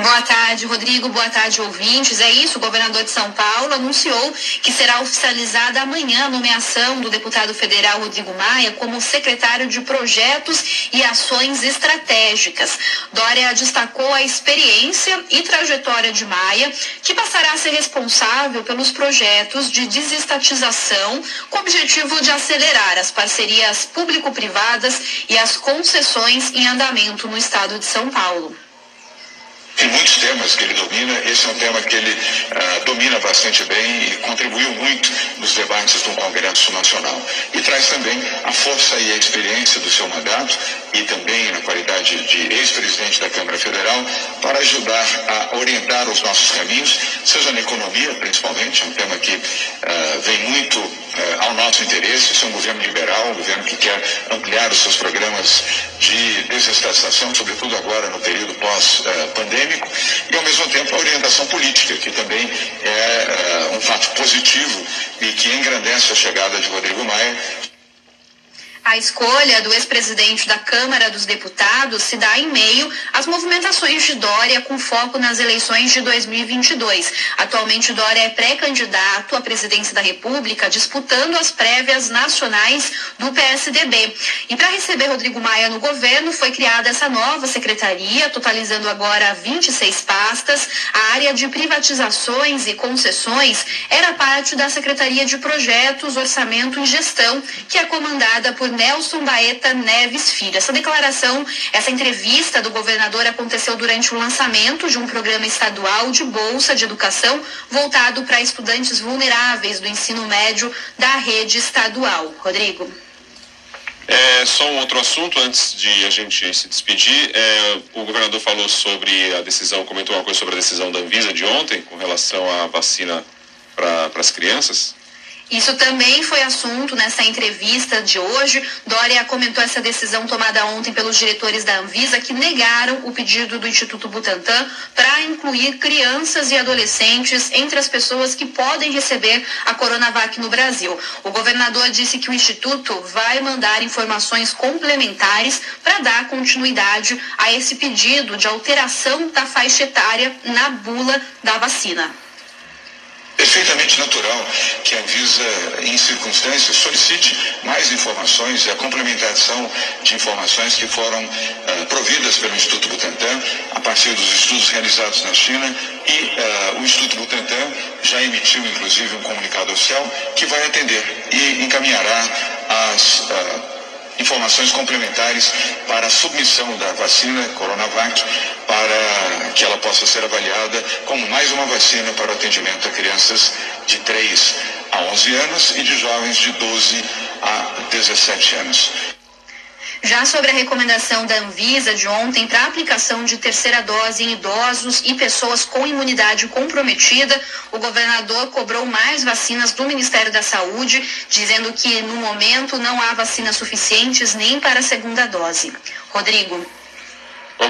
Boa tarde, Rodrigo. Boa tarde, ouvintes. É isso, o governador de São Paulo anunciou que será oficializada amanhã a nomeação do deputado federal Rodrigo Maia como secretário de Projetos e Ações Estratégicas. Dória destacou a experiência e trajetória de Maia, que passará a ser responsável pelos projetos de desestatização, com o objetivo de acelerar as parcerias público-privadas e as concessões em andamento no estado de São Paulo. Tem muitos temas que ele domina, esse é um tema que ele uh, domina bastante bem e contribuiu muito nos debates do Congresso Nacional. E traz também a força e a experiência do seu mandato e também na qualidade de ex-presidente da Câmara Federal para ajudar a orientar os nossos caminhos, seja na economia principalmente, é um tema que uh, vem muito uh, ao nosso interesse, isso é um governo liberal, um governo que quer ampliar os seus programas de desestatização, sobretudo agora no período pós-pandêmico e, ao mesmo tempo, a orientação política, que também é uh, um fato positivo e que engrandece a chegada de Rodrigo Maia a escolha do ex-presidente da Câmara dos Deputados se dá em meio às movimentações de Dória com foco nas eleições de 2022. Atualmente, Dória é pré-candidato à presidência da República, disputando as prévias nacionais do PSDB. E para receber Rodrigo Maia no governo, foi criada essa nova secretaria, totalizando agora 26 pastas. A área de privatizações e concessões era parte da Secretaria de Projetos, Orçamento e Gestão, que é comandada por Nelson Baeta Neves Filho. Essa declaração, essa entrevista do governador aconteceu durante o lançamento de um programa estadual de bolsa de educação voltado para estudantes vulneráveis do ensino médio da rede estadual. Rodrigo. É, só um outro assunto antes de a gente se despedir. É, o governador falou sobre a decisão, comentou uma coisa sobre a decisão da Anvisa de ontem com relação à vacina para as crianças. Isso também foi assunto nessa entrevista de hoje. Dória comentou essa decisão tomada ontem pelos diretores da Anvisa que negaram o pedido do Instituto Butantan para incluir crianças e adolescentes entre as pessoas que podem receber a Coronavac no Brasil. O governador disse que o Instituto vai mandar informações complementares para dar continuidade a esse pedido de alteração da faixa etária na bula da vacina perfeitamente natural que a Anvisa, em circunstâncias, solicite mais informações e a complementação de informações que foram uh, providas pelo Instituto Butantan a partir dos estudos realizados na China e uh, o Instituto Butantan já emitiu, inclusive, um comunicado oficial que vai atender e encaminhará as uh, informações complementares para a submissão da vacina Coronavac para que ela possa ser avaliada como mais uma vacina para o atendimento a crianças de 3 a 11 anos e de jovens de 12 a 17 anos. Já sobre a recomendação da Anvisa de ontem para aplicação de terceira dose em idosos e pessoas com imunidade comprometida, o governador cobrou mais vacinas do Ministério da Saúde, dizendo que no momento não há vacinas suficientes nem para a segunda dose. Rodrigo.